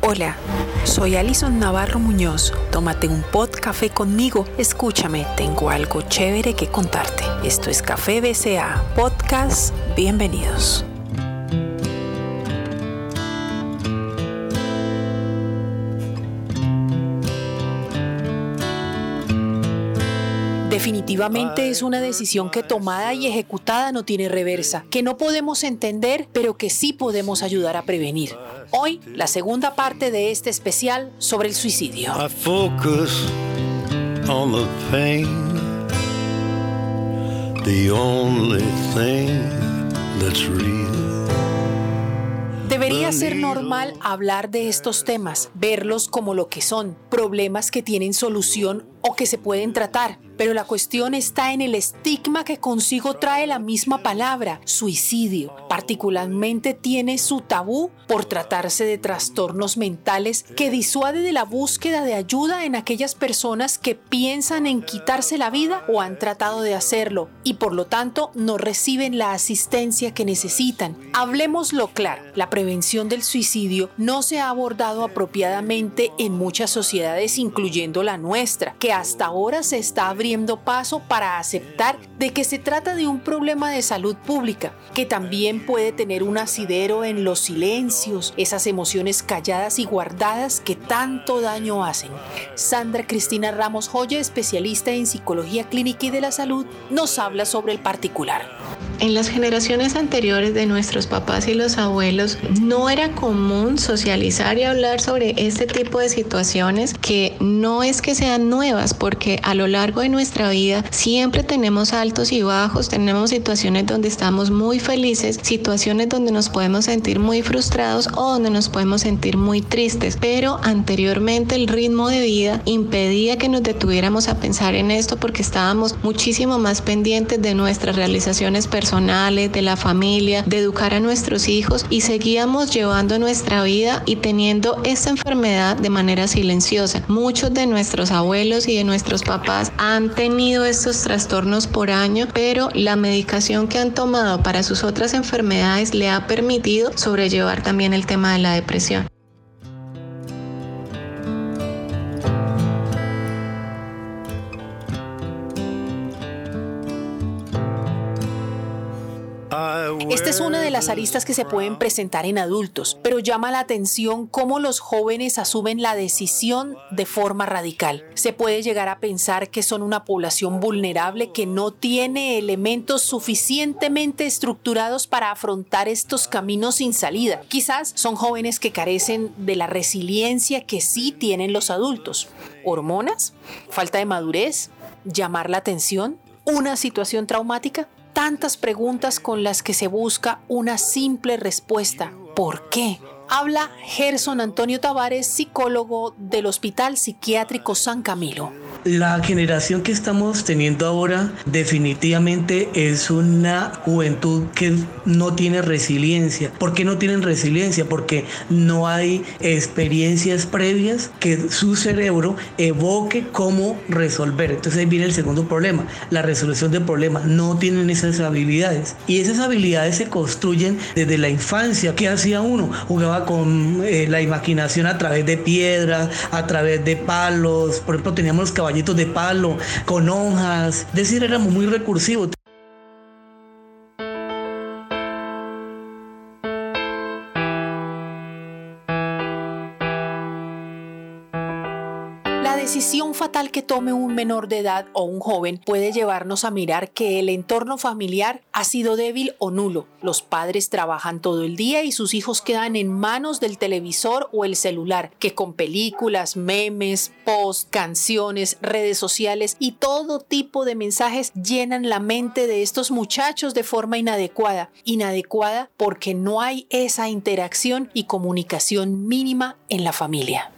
Hola, soy Alison Navarro Muñoz. Tómate un pot café conmigo. Escúchame, tengo algo chévere que contarte. Esto es Café BCA Podcast. Bienvenidos. Definitivamente es una decisión que tomada y ejecutada no tiene reversa, que no podemos entender, pero que sí podemos ayudar a prevenir. Hoy, la segunda parte de este especial sobre el suicidio. Debería ser normal hablar de estos temas, verlos como lo que son, problemas que tienen solución o que se pueden tratar. Pero la cuestión está en el estigma que consigo trae la misma palabra, suicidio. Particularmente tiene su tabú por tratarse de trastornos mentales que disuade de la búsqueda de ayuda en aquellas personas que piensan en quitarse la vida o han tratado de hacerlo y por lo tanto no reciben la asistencia que necesitan. Hablemoslo claro, la prevención del suicidio no se ha abordado apropiadamente en muchas sociedades incluyendo la nuestra, que hasta ahora se está abriendo paso para aceptar de que se trata de un problema de salud pública, que también puede tener un asidero en los silencios, esas emociones calladas y guardadas que tanto daño hacen. Sandra Cristina Ramos Joya, especialista en psicología clínica y de la salud, nos habla sobre el particular. En las generaciones anteriores de nuestros papás y los abuelos no era común socializar y hablar sobre este tipo de situaciones que no es que sean nuevas porque a lo largo de nuestra vida siempre tenemos altos y bajos, tenemos situaciones donde estamos muy felices, situaciones donde nos podemos sentir muy frustrados o donde nos podemos sentir muy tristes, pero anteriormente el ritmo de vida impedía que nos detuviéramos a pensar en esto porque estábamos muchísimo más pendientes de nuestras realizaciones personales, de la familia, de educar a nuestros hijos y seguíamos llevando nuestra vida y teniendo esta enfermedad de manera silenciosa. Muchos de nuestros abuelos y de nuestros papás han tenido estos trastornos por año, pero la medicación que han tomado para sus otras enfermedades le ha permitido sobrellevar también el tema de la depresión. Esta es una de las aristas que se pueden presentar en adultos, pero llama la atención cómo los jóvenes asumen la decisión de forma radical. Se puede llegar a pensar que son una población vulnerable que no tiene elementos suficientemente estructurados para afrontar estos caminos sin salida. Quizás son jóvenes que carecen de la resiliencia que sí tienen los adultos. ¿Hormonas? ¿Falta de madurez? ¿Llamar la atención? ¿Una situación traumática? Tantas preguntas con las que se busca una simple respuesta. ¿Por qué? Habla Gerson Antonio Tavares, psicólogo del Hospital Psiquiátrico San Camilo. La generación que estamos teniendo ahora definitivamente es una juventud que no tiene resiliencia. ¿Por qué no tienen resiliencia? Porque no hay experiencias previas que su cerebro evoque cómo resolver. Entonces ahí viene el segundo problema, la resolución de problemas. No tienen esas habilidades. Y esas habilidades se construyen desde la infancia. ¿Qué hacía uno? Jugaba con eh, la imaginación a través de piedras, a través de palos. Por ejemplo, teníamos caballitos de palo, con hojas. Decir, éramos muy recursivos. Que tome un menor de edad o un joven puede llevarnos a mirar que el entorno familiar ha sido débil o nulo. Los padres trabajan todo el día y sus hijos quedan en manos del televisor o el celular, que con películas, memes, posts, canciones, redes sociales y todo tipo de mensajes llenan la mente de estos muchachos de forma inadecuada. Inadecuada porque no hay esa interacción y comunicación mínima en la familia.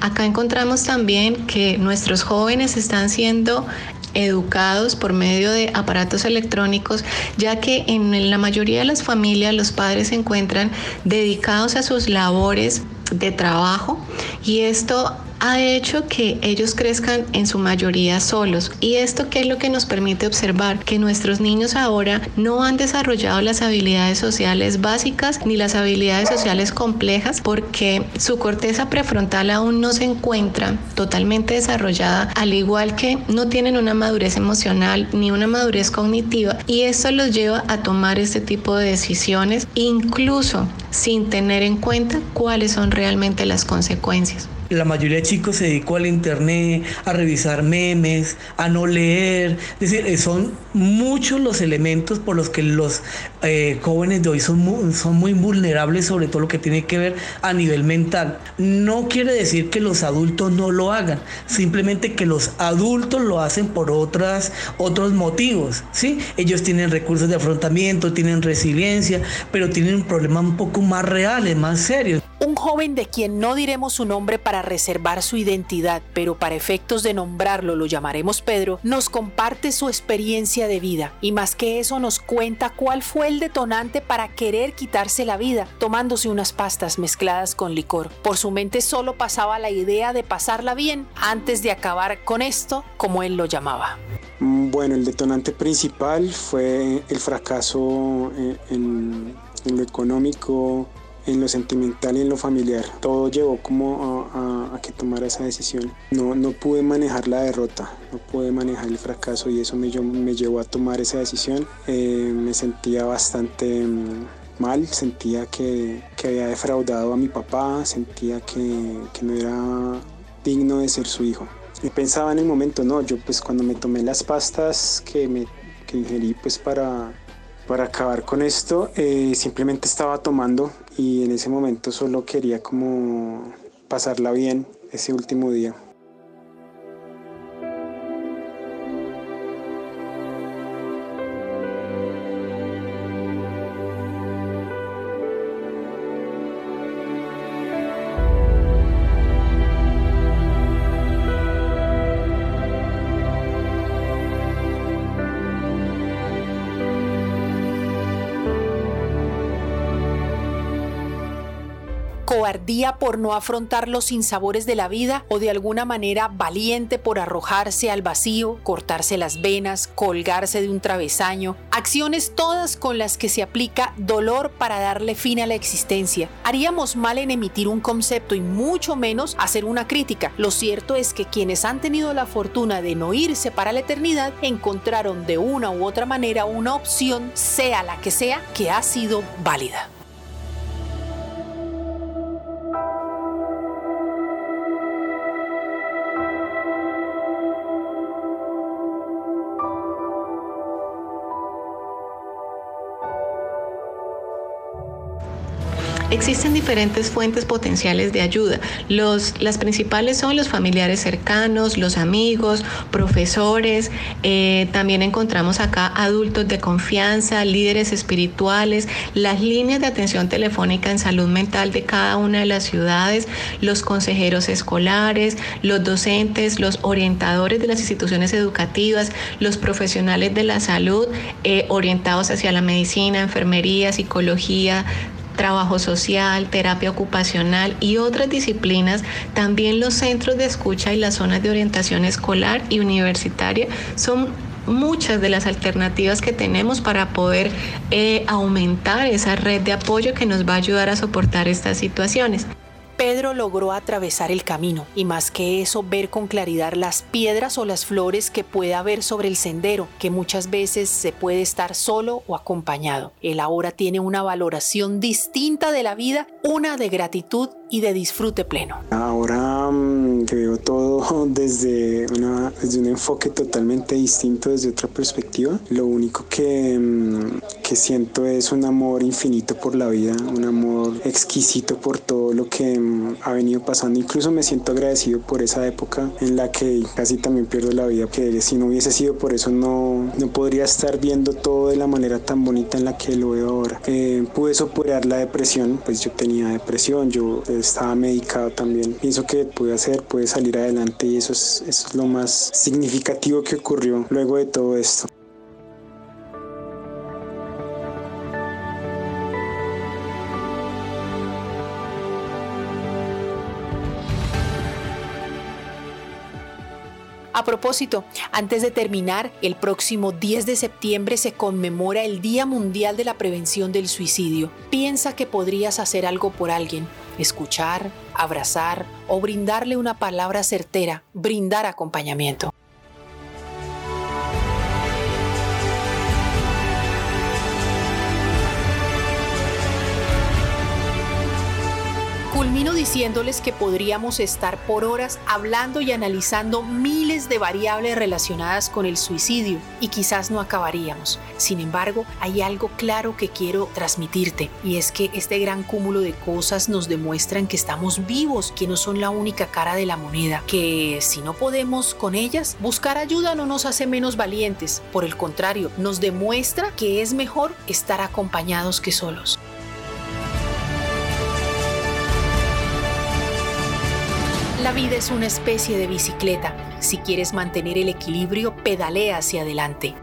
Acá encontramos también que nuestros jóvenes están siendo educados por medio de aparatos electrónicos, ya que en la mayoría de las familias los padres se encuentran dedicados a sus labores de trabajo y esto ha hecho que ellos crezcan en su mayoría solos. ¿Y esto qué es lo que nos permite observar? Que nuestros niños ahora no han desarrollado las habilidades sociales básicas ni las habilidades sociales complejas porque su corteza prefrontal aún no se encuentra totalmente desarrollada, al igual que no tienen una madurez emocional ni una madurez cognitiva y esto los lleva a tomar este tipo de decisiones incluso sin tener en cuenta cuáles son realmente las consecuencias la mayoría de chicos se dedicó al internet, a revisar memes, a no leer. Es decir, eh, son muchos los elementos por los que los eh, jóvenes de hoy son muy, son muy vulnerables, sobre todo lo que tiene que ver a nivel mental. No quiere decir que los adultos no lo hagan, simplemente que los adultos lo hacen por otras, otros motivos. ¿sí? Ellos tienen recursos de afrontamiento, tienen resiliencia, pero tienen un problema un poco más real, más serio. Un joven de quien no diremos su nombre para reservar su identidad, pero para efectos de nombrarlo lo llamaremos Pedro, nos comparte su experiencia de vida y más que eso nos cuenta cuál fue el detonante para querer quitarse la vida, tomándose unas pastas mezcladas con licor. Por su mente solo pasaba la idea de pasarla bien antes de acabar con esto, como él lo llamaba. Bueno, el detonante principal fue el fracaso eh, en lo económico, en lo sentimental y en lo familiar. Todo llevó como a, que tomara esa decisión. No, no pude manejar la derrota, no pude manejar el fracaso y eso me, me llevó a tomar esa decisión. Eh, me sentía bastante mm, mal, sentía que, que, había defraudado a mi papá, sentía que, que no era digno de ser su hijo. Y pensaba en el momento, no, yo pues cuando me tomé las pastas que me que ingerí pues para para acabar con esto, eh, simplemente estaba tomando y en ese momento solo quería como pasarla bien ese último día. Cobardía por no afrontar los sinsabores de la vida o de alguna manera valiente por arrojarse al vacío, cortarse las venas, colgarse de un travesaño, acciones todas con las que se aplica dolor para darle fin a la existencia. Haríamos mal en emitir un concepto y mucho menos hacer una crítica. Lo cierto es que quienes han tenido la fortuna de no irse para la eternidad encontraron de una u otra manera una opción, sea la que sea, que ha sido válida. Existen diferentes fuentes potenciales de ayuda. Los, las principales son los familiares cercanos, los amigos, profesores. Eh, también encontramos acá adultos de confianza, líderes espirituales, las líneas de atención telefónica en salud mental de cada una de las ciudades, los consejeros escolares, los docentes, los orientadores de las instituciones educativas, los profesionales de la salud eh, orientados hacia la medicina, enfermería, psicología, trabajo social, terapia ocupacional y otras disciplinas, también los centros de escucha y las zonas de orientación escolar y universitaria son muchas de las alternativas que tenemos para poder eh, aumentar esa red de apoyo que nos va a ayudar a soportar estas situaciones. Pedro logró atravesar el camino y más que eso ver con claridad las piedras o las flores que puede haber sobre el sendero, que muchas veces se puede estar solo o acompañado. Él ahora tiene una valoración distinta de la vida, una de gratitud y de disfrute pleno. Ahora mm, veo todo desde, una, desde un enfoque totalmente distinto, desde otra perspectiva. Lo único que, mm, que siento es un amor infinito por la vida, un amor exquisito por todo lo que mm, ha venido pasando. Incluso me siento agradecido por esa época en la que casi también pierdo la vida, que si no hubiese sido por eso no, no podría estar viendo todo de la manera tan bonita en la que lo veo ahora. Eh, pude superar la depresión, pues yo tenía depresión, yo estaba medicado también. Pienso que puede hacer, puede salir adelante y eso es, eso es lo más significativo que ocurrió luego de todo esto. A propósito, antes de terminar, el próximo 10 de septiembre se conmemora el Día Mundial de la Prevención del Suicidio. Piensa que podrías hacer algo por alguien, escuchar, abrazar o brindarle una palabra certera, brindar acompañamiento. Diciéndoles que podríamos estar por horas hablando y analizando miles de variables relacionadas con el suicidio y quizás no acabaríamos. Sin embargo, hay algo claro que quiero transmitirte y es que este gran cúmulo de cosas nos demuestran que estamos vivos, que no son la única cara de la moneda, que si no podemos con ellas, buscar ayuda no nos hace menos valientes, por el contrario, nos demuestra que es mejor estar acompañados que solos. La vida es una especie de bicicleta. Si quieres mantener el equilibrio, pedalea hacia adelante.